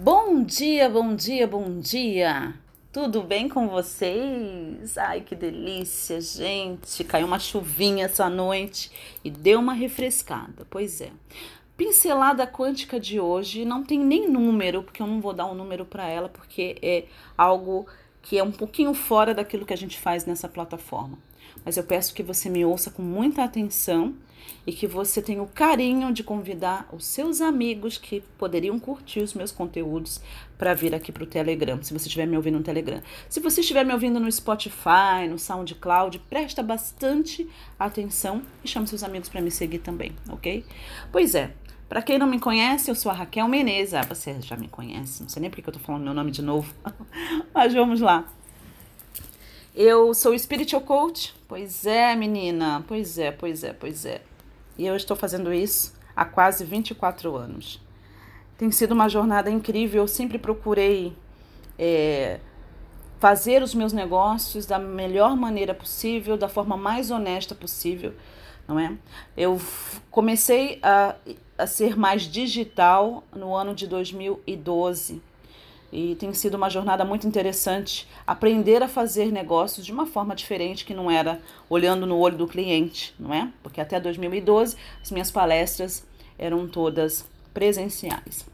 Bom dia, bom dia, bom dia! Tudo bem com vocês? Ai, que delícia, gente! Caiu uma chuvinha essa noite e deu uma refrescada. Pois é. Pincelada quântica de hoje não tem nem número, porque eu não vou dar um número para ela, porque é algo que é um pouquinho fora daquilo que a gente faz nessa plataforma. Mas eu peço que você me ouça com muita atenção e que você tenha o carinho de convidar os seus amigos que poderiam curtir os meus conteúdos para vir aqui para o Telegram, se você estiver me ouvindo no Telegram. Se você estiver me ouvindo no Spotify, no SoundCloud, presta bastante atenção e chame seus amigos para me seguir também, ok? Pois é, para quem não me conhece, eu sou a Raquel Menezes. Ah, você já me conhece, não sei nem porque eu tô falando meu nome de novo. Mas vamos lá. Eu sou Spiritual Coach. Pois é, menina. Pois é, pois é, pois é. E eu estou fazendo isso há quase 24 anos. Tem sido uma jornada incrível. Eu sempre procurei é, fazer os meus negócios da melhor maneira possível, da forma mais honesta possível, não é? Eu comecei a, a ser mais digital no ano de 2012 e tem sido uma jornada muito interessante aprender a fazer negócios de uma forma diferente que não era olhando no olho do cliente, não é? Porque até 2012 as minhas palestras eram todas presenciais.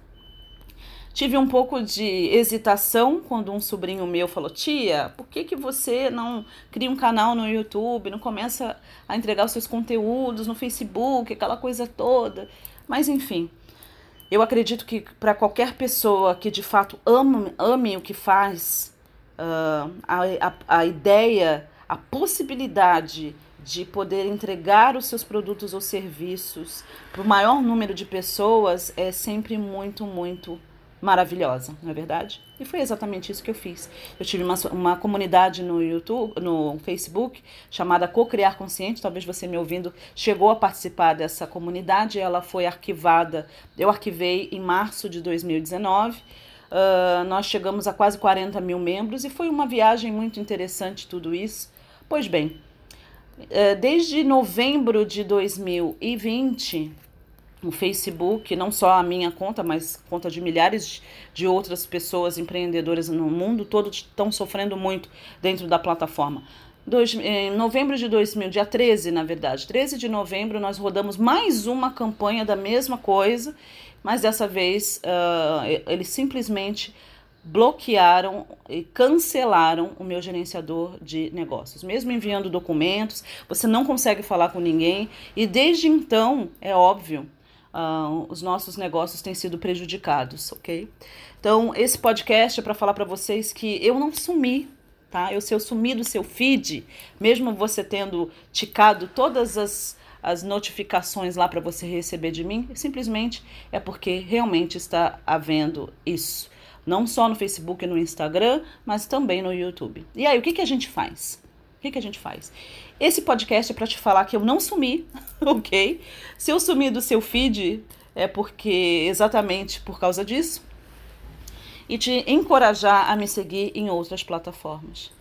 Tive um pouco de hesitação quando um sobrinho meu falou: Tia, por que, que você não cria um canal no YouTube, não começa a entregar os seus conteúdos no Facebook, aquela coisa toda? Mas enfim, eu acredito que para qualquer pessoa que de fato ama, ame o que faz, uh, a, a, a ideia, a possibilidade de poder entregar os seus produtos ou serviços para o maior número de pessoas é sempre muito, muito maravilhosa, não é verdade? E foi exatamente isso que eu fiz. Eu tive uma, uma comunidade no YouTube, no Facebook, chamada Co-Criar Consciente. Talvez você me ouvindo chegou a participar dessa comunidade. Ela foi arquivada, eu arquivei em março de 2019. Uh, ah, nós chegamos a quase 40 mil membros e foi uma viagem muito interessante tudo isso. Pois bem, uh, desde novembro de 2020 no Facebook, não só a minha conta, mas conta de milhares de outras pessoas empreendedoras no mundo todo estão sofrendo muito dentro da plataforma. Dois, em novembro de 2000, dia 13, na verdade, 13 de novembro, nós rodamos mais uma campanha da mesma coisa, mas dessa vez uh, eles simplesmente bloquearam e cancelaram o meu gerenciador de negócios. Mesmo enviando documentos, você não consegue falar com ninguém, e desde então, é óbvio, uh, os nossos negócios têm sido prejudicados, ok? Então, esse podcast é para falar para vocês que eu não sumi, tá? Eu, se eu sumi do seu feed, mesmo você tendo ticado todas as, as notificações lá para você receber de mim, simplesmente é porque realmente está havendo isso. Não só no Facebook e no Instagram, mas também no YouTube. E aí, o que, que a gente faz? Que, que a gente faz? Esse podcast é para te falar que eu não sumi, ok? Se eu sumi do seu feed, é porque exatamente por causa disso. E te encorajar a me seguir em outras plataformas.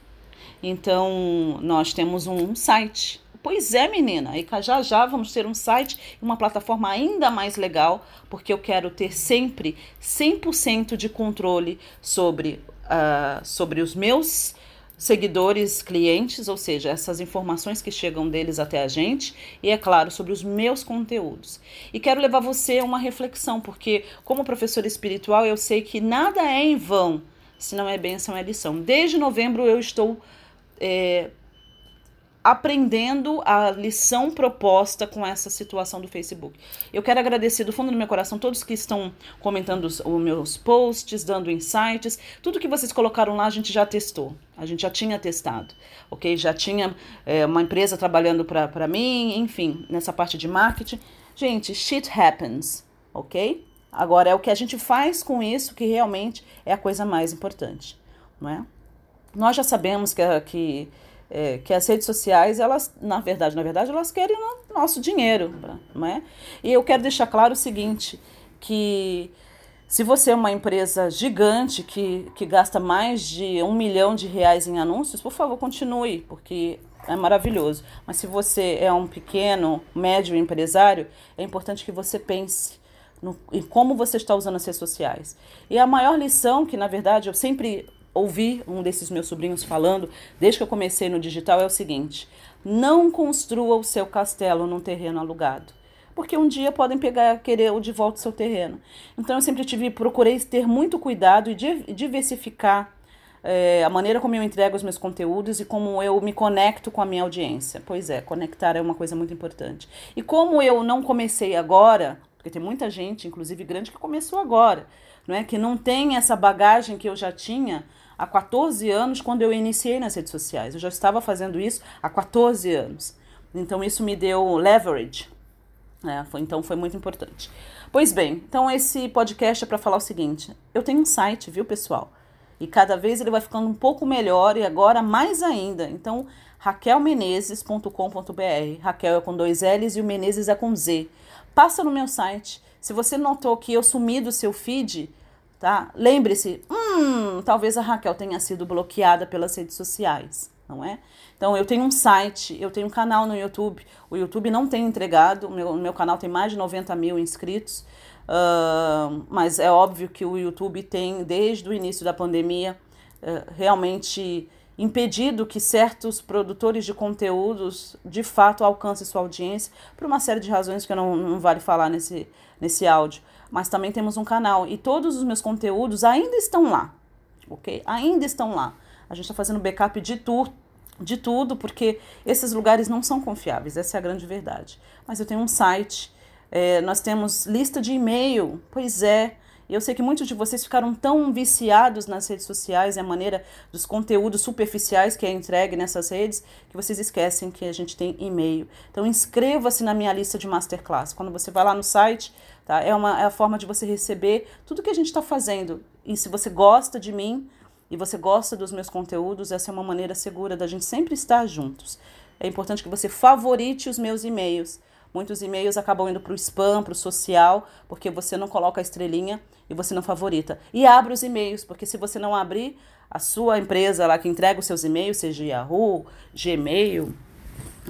Então, nós temos um site. Pois é, menina, e já já vamos ter um site e uma plataforma ainda mais legal, porque eu quero ter sempre 100% de controle sobre, uh, sobre os meus seguidores, clientes, ou seja, essas informações que chegam deles até a gente, e é claro, sobre os meus conteúdos. E quero levar você a uma reflexão, porque como professora espiritual, eu sei que nada é em vão, se não é bênção, é lição. Desde novembro eu estou é, aprendendo a lição proposta com essa situação do Facebook. Eu quero agradecer do fundo do meu coração todos que estão comentando os, os, meus posts, dando insights. Tudo que vocês colocaram lá a gente já testou, a gente já tinha testado, ok? Já tinha é, uma empresa trabalhando para mim, enfim, nessa parte de marketing. Gente, shit happens, ok? Agora é o que a gente faz com isso que realmente é a coisa mais importante, não é? Nós já sabemos que, que é, que as redes sociais, elas, na verdade, na verdade, elas querem o nosso dinheiro, não é? E eu quero deixar claro o seguinte, que se você é uma empresa gigante que, que gasta mais de um milhão de reais em anúncios, por favor, continue, porque é maravilhoso. Mas se você é um pequeno, médio empresário, é importante que você pense no, em como você está usando as redes sociais. E a maior lição que, na verdade, eu sempre ouvi um desses meus sobrinhos falando, desde que eu comecei no digital, é o seguinte: não construa o seu castelo num terreno alugado. Porque um dia podem pegar, querer de volta o seu terreno. Então eu sempre tive, procurei ter muito cuidado e diversificar é, a maneira como eu entrego os meus conteúdos e como eu me conecto com a minha audiência. Pois é, conectar é uma coisa muito importante. E como eu não comecei agora, porque tem muita gente, inclusive grande, que começou agora, não é? Que não tem essa bagagem que eu já tinha há 14 anos quando eu iniciei nas redes sociais. Eu já estava fazendo isso há 14 anos. Então isso me deu leverage. Né? Foi, então foi muito importante. Pois bem, então esse podcast é para falar o seguinte: eu tenho um site, viu, pessoal? E cada vez ele vai ficando um pouco melhor e agora mais ainda. Então, raquelmenezes.com.br. Raquel é com dois L's e o Menezes é com Z passa no meu site. Se você notou que eu sumi do seu feed, tá? Lembre-se, hum, talvez a Raquel tenha sido bloqueada pelas redes sociais, não é? Então eu tenho um site, eu tenho um canal no YouTube. O YouTube não tem entregado, o meu, meu canal tem mais de 90 mil inscritos. Uh, mas é óbvio que o YouTube tem, desde o início da pandemia, uh, realmente impedido que certos produtores de conteúdos de fato alcancem sua audiência por uma série de razões que não, não vale falar nesse, nesse áudio. Mas também temos um canal e todos os meus conteúdos ainda estão lá, ok? Ainda estão lá. A gente está fazendo backup de, tu, de tudo porque esses lugares não são confiáveis, essa é a grande verdade. Mas eu tenho um site, é, nós temos lista de e-mail, pois é, eu sei que muitos de vocês ficaram tão viciados nas redes sociais e a maneira dos conteúdos superficiais que é entregue nessas redes que vocês esquecem que a gente tem e-mail. Então inscreva-se na minha lista de masterclass. Quando você vai lá no site, tá? É uma é a forma de você receber tudo que a gente está fazendo. E se você gosta de mim e você gosta dos meus conteúdos, essa é uma maneira segura da gente sempre estar juntos. É importante que você favorite os meus e-mails Muitos e-mails acabam indo para o spam, para o social, porque você não coloca a estrelinha e você não favorita. E abre os e-mails, porque se você não abrir, a sua empresa lá que entrega os seus e-mails, seja Yahoo, Gmail,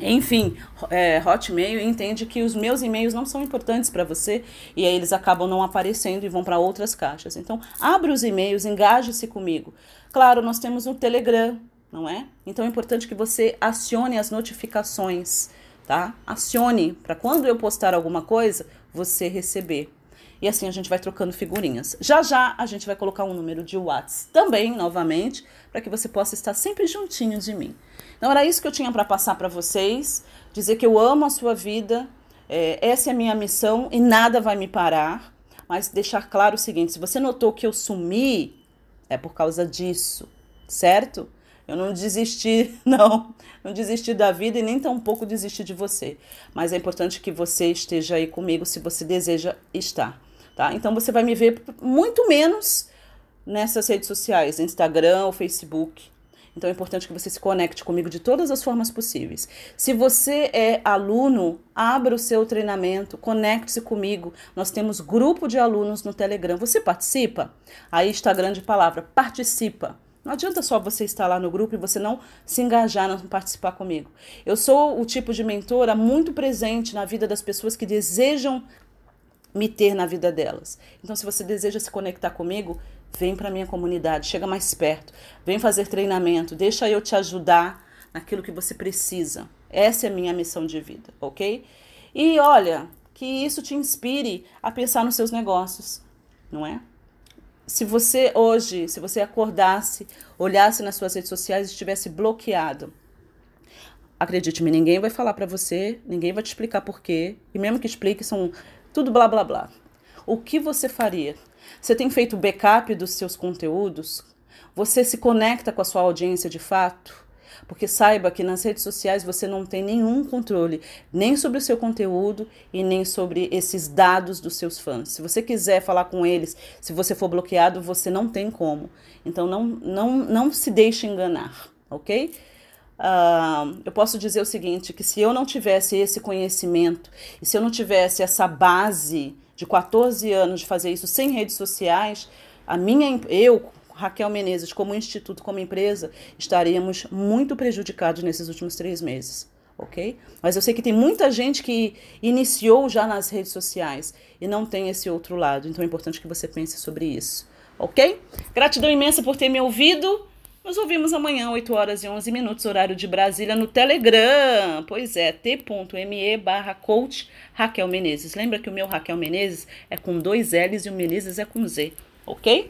enfim, é, Hotmail entende que os meus e-mails não são importantes para você e aí eles acabam não aparecendo e vão para outras caixas. Então, abre os e-mails, engaje-se comigo. Claro, nós temos o Telegram, não é? Então é importante que você acione as notificações tá? Acione para quando eu postar alguma coisa, você receber. E assim a gente vai trocando figurinhas. Já já a gente vai colocar um número de WhatsApp também, novamente, para que você possa estar sempre juntinho de mim. Então era isso que eu tinha para passar para vocês, dizer que eu amo a sua vida, é, essa é a minha missão e nada vai me parar. Mas deixar claro o seguinte: se você notou que eu sumi, é por causa disso, certo? Eu não desisti, não. Não desisti da vida e nem tampouco desisti de você. Mas é importante que você esteja aí comigo se você deseja estar, tá? Então você vai me ver muito menos nessas redes sociais, Instagram ou Facebook. Então é importante que você se conecte comigo de todas as formas possíveis. Se você é aluno, abra o seu treinamento, conecte-se comigo. Nós temos grupo de alunos no Telegram. Você participa? Aí está a grande palavra, participa. Não adianta só você estar lá no grupo e você não se engajar, não participar comigo. Eu sou o tipo de mentora muito presente na vida das pessoas que desejam me ter na vida delas. Então, se você deseja se conectar comigo, vem para minha comunidade, chega mais perto, vem fazer treinamento, deixa eu te ajudar naquilo que você precisa. Essa é a minha missão de vida, ok? E olha, que isso te inspire a pensar nos seus negócios, não é? Se você hoje, se você acordasse, olhasse nas suas redes sociais e estivesse bloqueado, acredite-me, ninguém vai falar para você, ninguém vai te explicar por quê, e mesmo que explique, são tudo blá blá blá. O que você faria? Você tem feito backup dos seus conteúdos? Você se conecta com a sua audiência de fato? Porque saiba que nas redes sociais você não tem nenhum controle, nem sobre o seu conteúdo e nem sobre esses dados dos seus fãs. Se você quiser falar com eles, se você for bloqueado, você não tem como. Então não, não, não se deixe enganar, ok? Uh, eu posso dizer o seguinte: que se eu não tivesse esse conhecimento e se eu não tivesse essa base de 14 anos de fazer isso sem redes sociais, a minha eu Raquel Menezes, como instituto, como empresa, estaríamos muito prejudicados nesses últimos três meses. ok? Mas eu sei que tem muita gente que iniciou já nas redes sociais e não tem esse outro lado, então é importante que você pense sobre isso, ok? Gratidão imensa por ter me ouvido. Nos ouvimos amanhã, 8 horas e 11 minutos, horário de Brasília, no Telegram. Pois é, t.me barra coach Raquel Menezes. Lembra que o meu Raquel Menezes é com dois L's e o Menezes é com Z, ok?